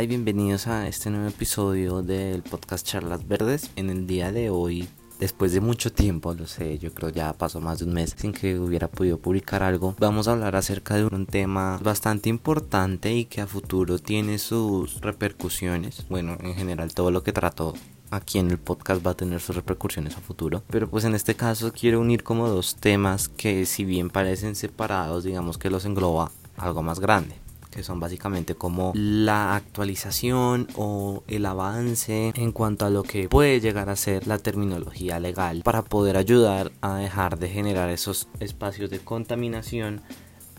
Hola y bienvenidos a este nuevo episodio del podcast Charlas Verdes. En el día de hoy, después de mucho tiempo, lo sé, yo creo ya pasó más de un mes sin que hubiera podido publicar algo, vamos a hablar acerca de un tema bastante importante y que a futuro tiene sus repercusiones. Bueno, en general todo lo que trato aquí en el podcast va a tener sus repercusiones a futuro. Pero pues en este caso quiero unir como dos temas que si bien parecen separados, digamos que los engloba algo más grande que son básicamente como la actualización o el avance en cuanto a lo que puede llegar a ser la terminología legal para poder ayudar a dejar de generar esos espacios de contaminación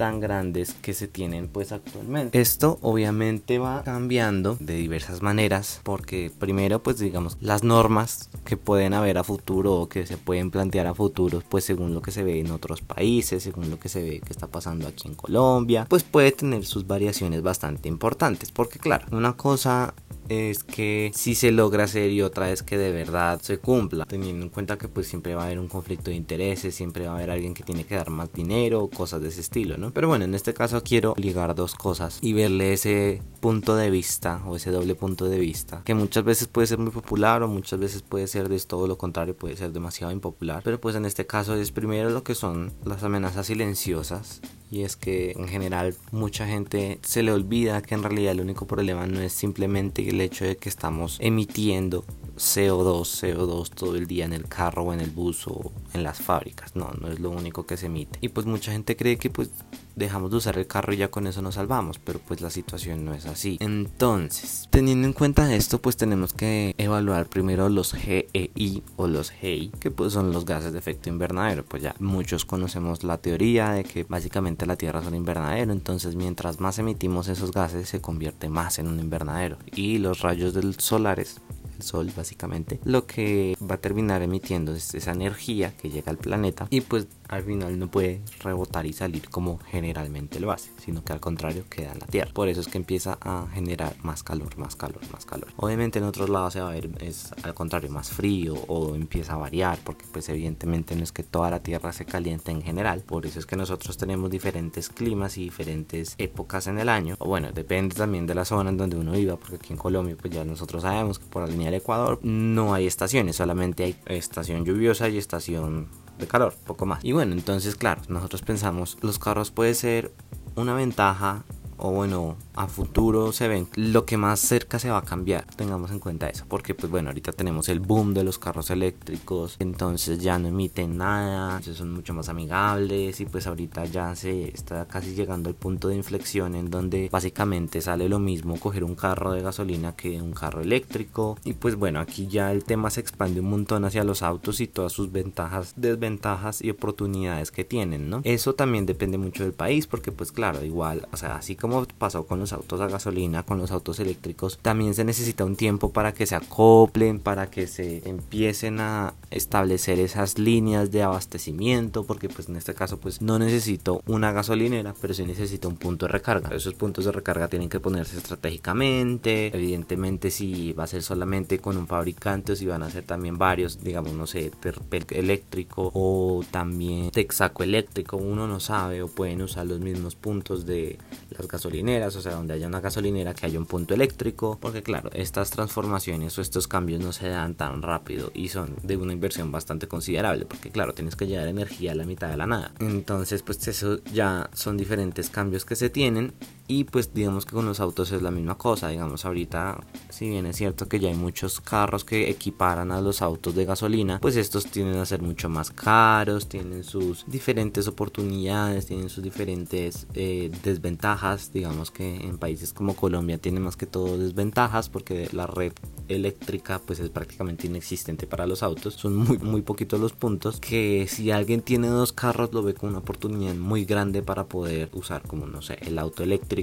tan grandes que se tienen pues actualmente. Esto obviamente va cambiando de diversas maneras porque primero pues digamos las normas que pueden haber a futuro o que se pueden plantear a futuro pues según lo que se ve en otros países, según lo que se ve que está pasando aquí en Colombia, pues puede tener sus variaciones bastante importantes porque claro, una cosa es que si se logra hacer y otra es que de verdad se cumpla, teniendo en cuenta que pues siempre va a haber un conflicto de intereses, siempre va a haber alguien que tiene que dar más dinero, cosas de ese estilo, ¿no? Pero bueno, en este caso quiero ligar dos cosas y verle ese punto de vista o ese doble punto de vista, que muchas veces puede ser muy popular o muchas veces puede ser de todo lo contrario, puede ser demasiado impopular, pero pues en este caso es primero lo que son las amenazas silenciosas y es que en general mucha gente se le olvida que en realidad el único problema no es simplemente el hecho de que estamos emitiendo CO2, CO2 todo el día en el carro o en el bus o en las fábricas. No, no es lo único que se emite. Y pues mucha gente cree que pues dejamos de usar el carro y ya con eso nos salvamos, pero pues la situación no es así. Entonces, teniendo en cuenta esto, pues tenemos que evaluar primero los GEI o los GEI, que pues son los gases de efecto invernadero. Pues ya muchos conocemos la teoría de que básicamente la Tierra es un invernadero, entonces mientras más emitimos esos gases se convierte más en un invernadero y los rayos del solares Sol básicamente, lo que va a terminar emitiendo es esa energía que llega al planeta y pues al final no puede rebotar y salir como generalmente lo hace, sino que al contrario queda en la Tierra. Por eso es que empieza a generar más calor, más calor, más calor. Obviamente en otros lados se va a ver es al contrario más frío o empieza a variar porque pues evidentemente no es que toda la Tierra se caliente en general. Por eso es que nosotros tenemos diferentes climas y diferentes épocas en el año. O bueno, depende también de la zona en donde uno viva porque aquí en Colombia pues ya nosotros sabemos que por la línea del Ecuador no hay estaciones, solamente hay estación lluviosa y estación de calor, poco más. Y bueno, entonces claro, nosotros pensamos, los carros puede ser una ventaja o bueno, a futuro se ven lo que más cerca se va a cambiar. Tengamos en cuenta eso, porque pues bueno, ahorita tenemos el boom de los carros eléctricos, entonces ya no emiten nada, son mucho más amigables y pues ahorita ya se está casi llegando al punto de inflexión en donde básicamente sale lo mismo coger un carro de gasolina que un carro eléctrico y pues bueno, aquí ya el tema se expande un montón hacia los autos y todas sus ventajas, desventajas y oportunidades que tienen, ¿no? Eso también depende mucho del país porque pues claro, igual, o sea, así como pasó con los autos a gasolina, con los autos eléctricos, también se necesita un tiempo para que se acoplen, para que se empiecen a establecer esas líneas de abastecimiento, porque pues en este caso pues no necesito una gasolinera, pero sí necesito un punto de recarga. Esos puntos de recarga tienen que ponerse estratégicamente, evidentemente si va a ser solamente con un fabricante o si van a ser también varios, digamos no sé, Terpel eléctrico o también Texaco eléctrico, uno no sabe o pueden usar los mismos puntos de las gasolineras gasolineras, o sea, donde haya una gasolinera que haya un punto eléctrico, porque claro, estas transformaciones o estos cambios no se dan tan rápido y son de una inversión bastante considerable, porque claro, tienes que llevar energía a la mitad de la nada. Entonces, pues eso ya son diferentes cambios que se tienen y pues digamos que con los autos es la misma cosa, digamos ahorita si bien es cierto que ya hay muchos carros que equiparan a los autos de gasolina, pues estos tienden a ser mucho más caros, tienen sus diferentes oportunidades, tienen sus diferentes eh, desventajas, digamos que en países como Colombia tiene más que todo desventajas porque la red eléctrica pues es prácticamente inexistente para los autos, son muy muy poquitos los puntos que si alguien tiene dos carros lo ve como una oportunidad muy grande para poder usar como no sé el auto eléctrico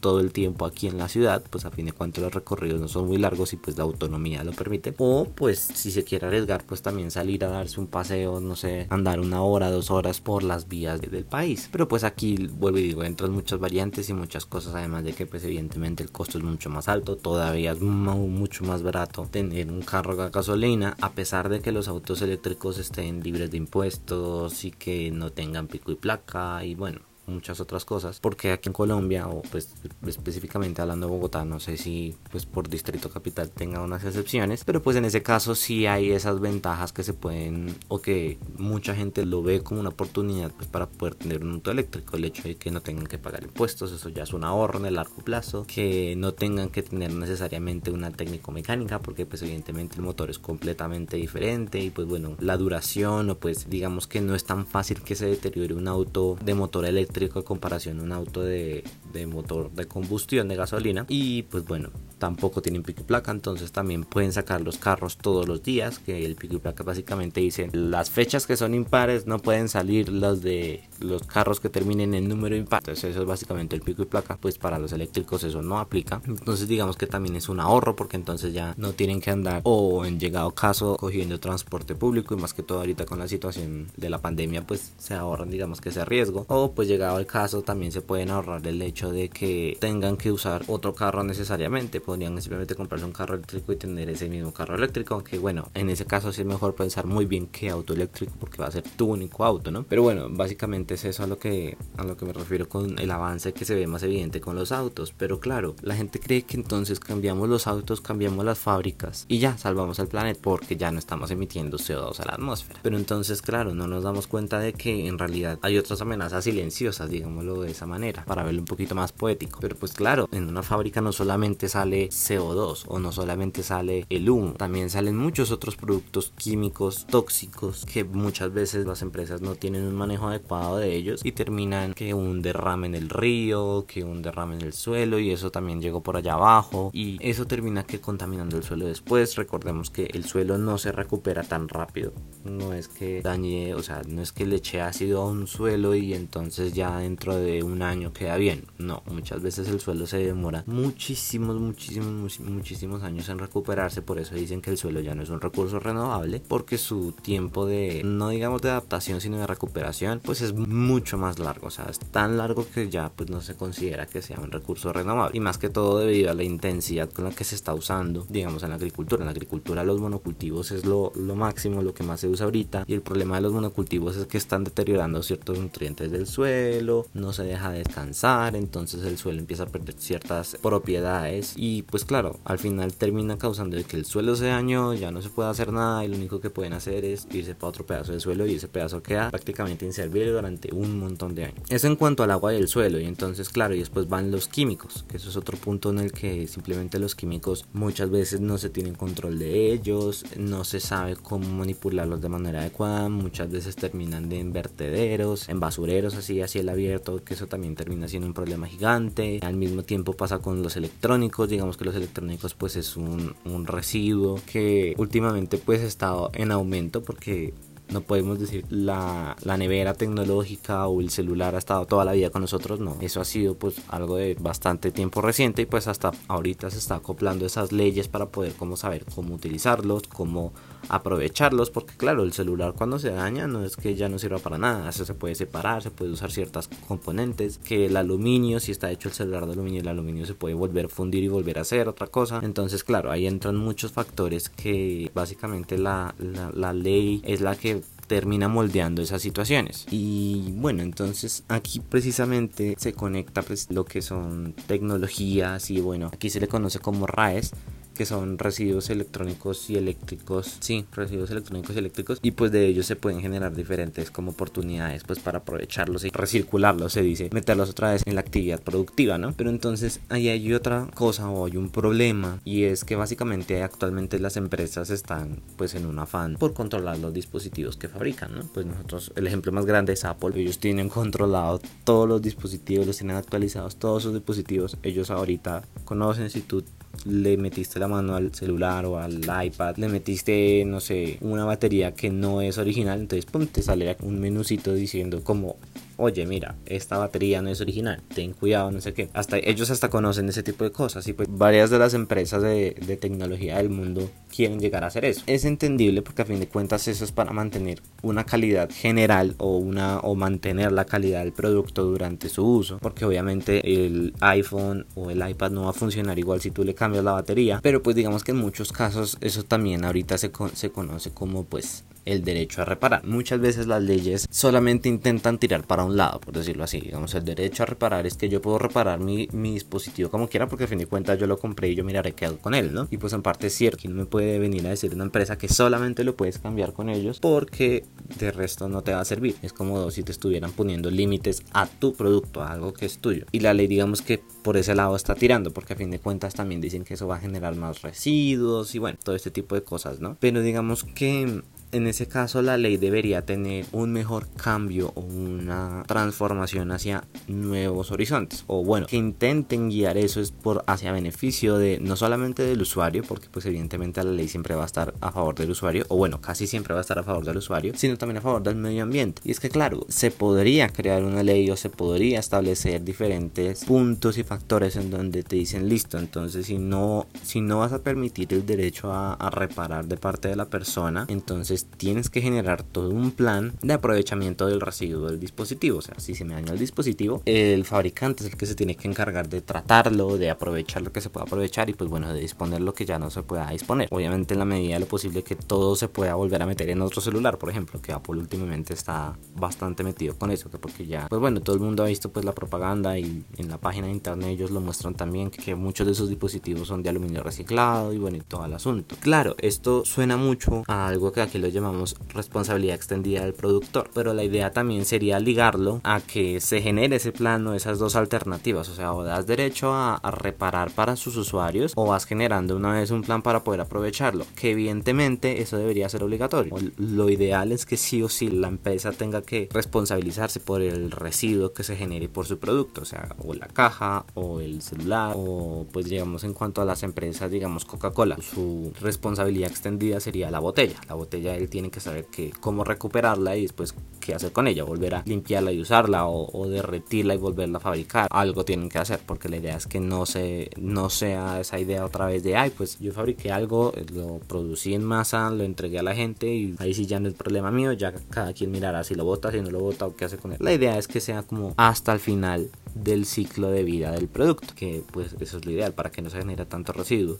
todo el tiempo aquí en la ciudad, pues a fin de cuentas los recorridos no son muy largos y pues la autonomía lo permite. O pues si se quiere arriesgar, pues también salir a darse un paseo, no sé, andar una hora, dos horas por las vías del país. Pero pues aquí, vuelvo y digo, entran muchas variantes y muchas cosas, además de que pues evidentemente el costo es mucho más alto, todavía es mucho más barato tener un carro a gasolina, a pesar de que los autos eléctricos estén libres de impuestos y que no tengan pico y placa y bueno muchas otras cosas, porque aquí en Colombia, o pues específicamente hablando de Bogotá, no sé si pues por distrito capital tenga unas excepciones, pero pues en ese caso sí hay esas ventajas que se pueden, o que mucha gente lo ve como una oportunidad pues para poder tener un auto eléctrico, el hecho de que no tengan que pagar impuestos, eso ya es un ahorro en el largo plazo, que no tengan que tener necesariamente una técnico mecánica, porque pues evidentemente el motor es completamente diferente y pues bueno, la duración o pues digamos que no es tan fácil que se deteriore un auto de motor eléctrico en comparación un auto de, motor de combustión de gasolina. Y pues bueno tampoco tienen pico y placa entonces también pueden sacar los carros todos los días que el pico y placa básicamente dice las fechas que son impares no pueden salir las de los carros que terminen en número impar. Entonces eso es básicamente el pico y placa pues para los eléctricos eso no aplica. Entonces digamos que también es un ahorro porque entonces ya no tienen que andar o en llegado caso cogiendo transporte público y más que todo ahorita con la situación de la pandemia pues se ahorran digamos que ese riesgo. O pues el caso también se pueden ahorrar el hecho de que tengan que usar otro carro necesariamente. Podrían simplemente comprarse un carro eléctrico y tener ese mismo carro eléctrico aunque bueno en ese caso sí es mejor pensar muy bien qué auto eléctrico porque va a ser tu único auto no pero bueno básicamente es eso a lo que a lo que me refiero con el avance que se ve más evidente con los autos. Pero claro la gente cree que entonces cambiamos los autos cambiamos las fábricas y ya salvamos al planeta porque ya no estamos emitiendo CO2 a la atmósfera. Pero entonces claro no nos damos cuenta de que en realidad hay otras amenazas silenciosas digámoslo de esa manera para verlo un poquito más poético. Pero pues claro en una fábrica no solamente sale CO2 o no solamente sale el humo también salen muchos otros productos químicos tóxicos que muchas veces las empresas no tienen un manejo adecuado de ellos y terminan que un derrame en el río que un derrame en el suelo y eso también llegó por allá abajo y eso termina que contaminando el suelo después. Recordemos que el suelo no se recupera tan rápido no es que dañe o sea no es que le eche ácido a un suelo y entonces ya dentro de un año queda bien. No muchas veces el suelo se demora muchísimos muchísimos muchísimos años en recuperarse. Por eso dicen que el suelo ya no es un recurso renovable porque su tiempo de no digamos de adaptación sino de recuperación pues es mucho más largo. O sea es tan largo que ya pues no se considera que sea un recurso renovable. Y más que todo debido a la intensidad con la que se está usando digamos en la agricultura. En la agricultura los monocultivos es lo, lo máximo lo que más se usa ahorita. Y el problema de los monocultivos es que están deteriorando ciertos nutrientes del suelo no se deja descansar entonces el suelo empieza a perder ciertas propiedades y pues claro al final termina causando que el suelo se dañó ya no se puede hacer nada y lo único que pueden hacer es irse para otro pedazo de suelo y ese pedazo queda prácticamente inservible durante un montón de años. Eso en cuanto al agua y el suelo y entonces claro y después van los químicos que eso es otro punto en el que simplemente los químicos muchas veces no se tienen control de ellos no se sabe cómo manipularlos de manera adecuada muchas veces terminan en vertederos en basureros así así abierto que eso también termina siendo un problema gigante. Al mismo tiempo pasa con los electrónicos digamos que los electrónicos pues es un, un residuo que últimamente pues ha estado en aumento porque no podemos decir la, la, nevera tecnológica o el celular ha estado toda la vida con nosotros, no. Eso ha sido pues algo de bastante tiempo reciente y pues hasta ahorita se está acoplando esas leyes para poder como saber cómo utilizarlos, cómo aprovecharlos, porque claro, el celular cuando se daña no es que ya no sirva para nada, eso se puede separar, se puede usar ciertas componentes, que el aluminio, si está hecho el celular de aluminio, el aluminio se puede volver a fundir y volver a hacer otra cosa. Entonces, claro, ahí entran muchos factores que básicamente la, la, la ley es la que termina moldeando esas situaciones. Y bueno, entonces aquí precisamente se conecta pues lo que son tecnologías y bueno, aquí se le conoce como RAES que son residuos electrónicos y eléctricos, sí, residuos electrónicos y eléctricos. Y pues de ellos se pueden generar diferentes como oportunidades pues para aprovecharlos y recircularlos, se dice, meterlos otra vez en la actividad productiva, ¿no? Pero entonces ahí hay otra cosa o hay un problema y es que básicamente actualmente las empresas están pues en un afán por controlar los dispositivos que fabrican, ¿no? Pues nosotros, el ejemplo más grande es Apple, ellos tienen controlado todos los dispositivos, los tienen actualizados todos sus dispositivos, ellos ahorita conocen si tú le metiste la mano al celular o al iPad, le metiste, no sé, una batería que no es original, entonces pum, te sale un menucito diciendo como oye, mira, esta batería no es original, ten cuidado, no sé qué. Hasta ellos hasta conocen ese tipo de cosas y pues varias de las empresas de, de, tecnología del mundo quieren llegar a hacer eso. Es entendible porque a fin de cuentas eso es para mantener una calidad general o una o mantener la calidad del producto durante su uso, porque obviamente el iPhone o el iPad no va a funcionar igual si tú le cambias la batería, pero pues digamos que en muchos casos eso también ahorita se, se conoce como pues el derecho a reparar. Muchas veces las leyes solamente intentan tirar para un lado, por decirlo así. Digamos, el derecho a reparar es que yo puedo reparar mi, mi dispositivo como quiera porque a fin de cuentas yo lo compré y yo miraré qué hago con él, ¿no? Y pues en parte es cierto que no me puede venir a decir una empresa que solamente lo puedes cambiar con ellos porque de resto no te va a servir. Es como si te estuvieran poniendo límites a tu producto, a algo que es tuyo. Y la ley digamos que por ese lado está tirando porque a fin de cuentas también dicen que eso va a generar más residuos y bueno, todo este tipo de cosas, ¿no? Pero digamos que en ese caso la ley debería tener un mejor cambio o una transformación hacia nuevos horizontes o bueno que intenten guiar eso es por hacia beneficio de no solamente del usuario porque pues evidentemente la ley siempre va a estar a favor del usuario o bueno casi siempre va a estar a favor del usuario sino también a favor del medio ambiente y es que claro se podría crear una ley o se podría establecer diferentes puntos y factores en donde te dicen listo entonces si no si no vas a permitir el derecho a, a reparar de parte de la persona entonces tienes que generar todo un plan de aprovechamiento del residuo del dispositivo. O sea, si se me daña el dispositivo, el fabricante es el que se tiene que encargar de tratarlo, de aprovechar lo que se pueda aprovechar y pues bueno, de disponer lo que ya no se pueda disponer. Obviamente en la medida de lo posible que todo se pueda volver a meter en otro celular, por ejemplo, que Apple últimamente está bastante metido con eso, que porque ya, pues bueno, todo el mundo ha visto pues la propaganda y en la página de internet ellos lo muestran también que muchos de esos dispositivos son de aluminio reciclado y bueno, y todo el asunto. Claro, esto suena mucho a algo que aquí lo llamamos responsabilidad extendida del productor. Pero la idea también sería ligarlo a que se genere ese plano, esas dos alternativas. O sea, o das derecho a, reparar para sus usuarios o vas generando una vez un plan para poder aprovecharlo. Que evidentemente eso debería ser obligatorio. Lo ideal es que sí o sí la empresa tenga que responsabilizarse por el residuo que se genere por su producto. O sea, o la caja o el celular o pues digamos en cuanto a las empresas, digamos Coca-Cola. Su responsabilidad extendida sería la botella. La botella tienen que saber que, cómo recuperarla y después qué hacer con ella, volver a limpiarla y usarla o, derretirla y volverla a fabricar. Algo tienen que hacer porque la idea es que no, se, no sea esa idea otra vez de, ay, pues yo fabriqué algo, lo producí en masa, lo entregué a la gente y ahí sí ya no es problema mío, ya cada quien mirará si lo bota, si no lo bota o qué hace con él. La idea es que sea como hasta el final del ciclo de vida del producto, que pues eso es lo ideal para que no se genere tanto residuo.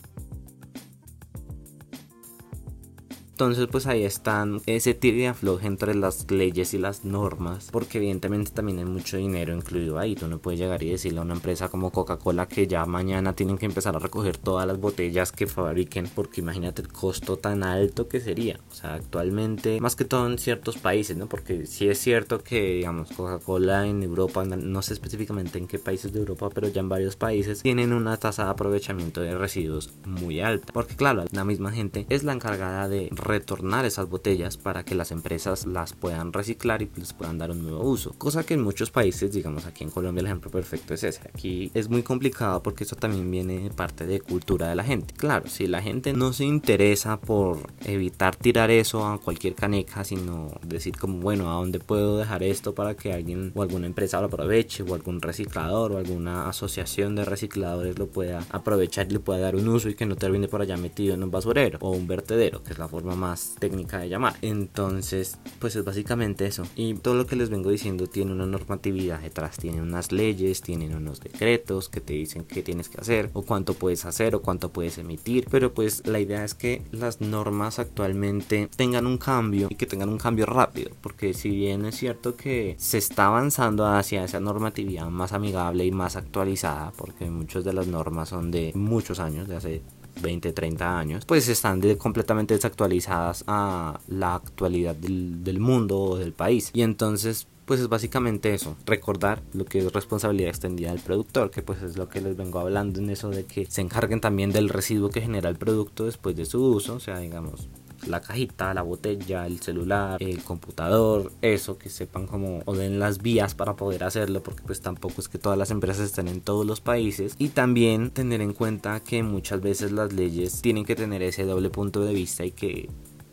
Entonces pues ahí están ese tiro y afloje entre las leyes y las normas porque evidentemente también hay mucho dinero incluido ahí. Tú no puedes llegar y decirle a una empresa como Coca-Cola que ya mañana tienen que empezar a recoger todas las botellas que fabriquen porque imagínate el costo tan alto que sería. O sea, actualmente más que todo en ciertos países, ¿no? Porque sí es cierto que digamos Coca-Cola en Europa, no sé específicamente en qué países de Europa, pero ya en varios países tienen una tasa de aprovechamiento de residuos muy alta. Porque claro, la misma gente es la encargada de retornar esas botellas para que las empresas las puedan reciclar y les puedan dar un nuevo uso. Cosa que en muchos países, digamos aquí en Colombia el ejemplo perfecto es ese. Aquí es muy complicado porque eso también viene de parte de cultura de la gente. Claro, si la gente no se interesa por evitar tirar eso a cualquier caneca, sino decir como, bueno, ¿a dónde puedo dejar esto para que alguien o alguna empresa lo aproveche o algún reciclador o alguna asociación de recicladores lo pueda aprovechar y le pueda dar un uso y que no termine por allá metido en un basurero o un vertedero, que es la forma más técnica de llamar. Entonces, pues es básicamente eso. Y todo lo que les vengo diciendo tiene una normatividad detrás, tiene unas leyes, tienen unos decretos que te dicen qué tienes que hacer o cuánto puedes hacer o cuánto puedes emitir. Pero pues la idea es que las normas actualmente tengan un cambio y que tengan un cambio rápido. Porque si bien es cierto que se está avanzando hacia esa normatividad más amigable y más actualizada, porque muchas de las normas son de muchos años, de hace 20, 30 años, pues están completamente desactualizadas a la actualidad del, del mundo o del país. Y entonces pues es básicamente eso, recordar lo que es responsabilidad extendida del productor, que pues es lo que les vengo hablando en eso de que se encarguen también del residuo que genera el producto después de su uso, o sea, digamos, la cajita, la botella, el celular, el computador, eso, que sepan cómo o den las vías para poder hacerlo, porque pues tampoco es que todas las empresas estén en todos los países. Y también tener en cuenta que muchas veces las leyes tienen que tener ese doble punto de vista y que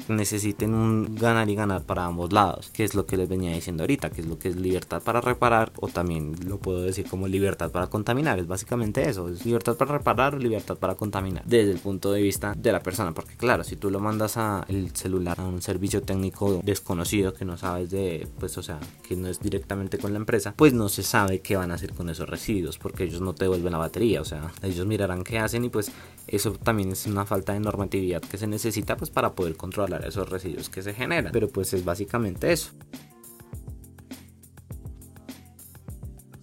necesiten un ganar y ganar para ambos lados, que es lo que les venía diciendo ahorita, que es lo que es libertad para reparar o también lo puedo decir como libertad para contaminar, es básicamente eso, es libertad para reparar o libertad para contaminar desde el punto de vista de la persona, porque claro, si tú lo mandas a el celular a un servicio técnico desconocido que no sabes de, pues o sea, que no es directamente con la empresa, pues no se sabe qué van a hacer con esos residuos, porque ellos no te devuelven la batería, o sea, ellos mirarán qué hacen y pues eso también es una falta de normatividad que se necesita pues para poder controlar esos residuos que se generan. Pero pues es básicamente eso.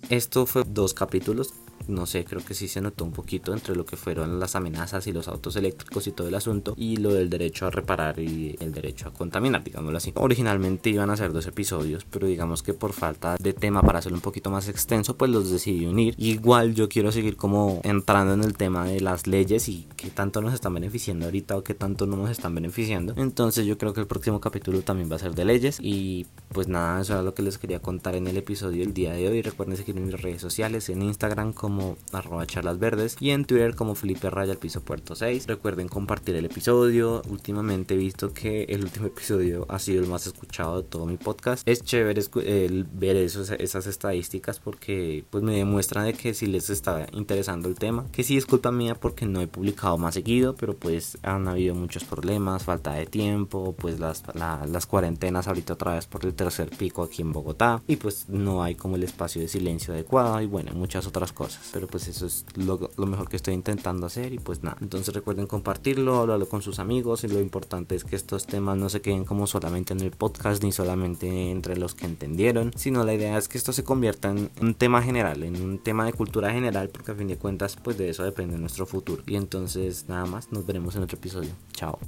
Esto fue dos capítulos no sé, creo que sí se notó un poquito entre lo que fueron las amenazas y los autos eléctricos y todo el asunto y lo del derecho a reparar y el derecho a contaminar, digámoslo así. Originalmente iban a ser dos episodios, pero digamos que por falta de tema para hacerlo un poquito más extenso, pues los decidí unir. Igual yo quiero seguir como entrando en el tema de las leyes y qué tanto nos están beneficiando ahorita o qué tanto no nos están beneficiando. Entonces yo creo que el próximo capítulo también va a ser de leyes y pues nada, eso era lo que les quería contar en el episodio del día de hoy. Recuerden seguirme en mis redes sociales, en Instagram como como arroba charlas verdes y en Twitter como Felipe Raya el piso puerto 6. Recuerden compartir el episodio. Últimamente he visto que el último episodio ha sido el más escuchado de todo mi podcast. Es chévere el ver esas estadísticas porque pues me demuestran de que si les está interesando el tema. Que sí es culpa mía porque no he publicado más seguido, pero pues han habido muchos problemas, falta de tiempo, pues las, las cuarentenas ahorita otra vez por el tercer pico aquí en Bogotá y pues no hay como el espacio de silencio adecuado y bueno, muchas otras cosas pero pues eso es lo, mejor que estoy intentando hacer y pues nada. Entonces recuerden compartirlo, hablarlo con sus amigos y lo importante es que estos temas no se queden como solamente en el podcast ni solamente entre los que entendieron, sino la idea es que esto se convierta en un tema general, en un tema de cultura general, porque a fin de cuentas pues de eso depende nuestro futuro. Y entonces nada más, nos veremos en otro episodio. Chao.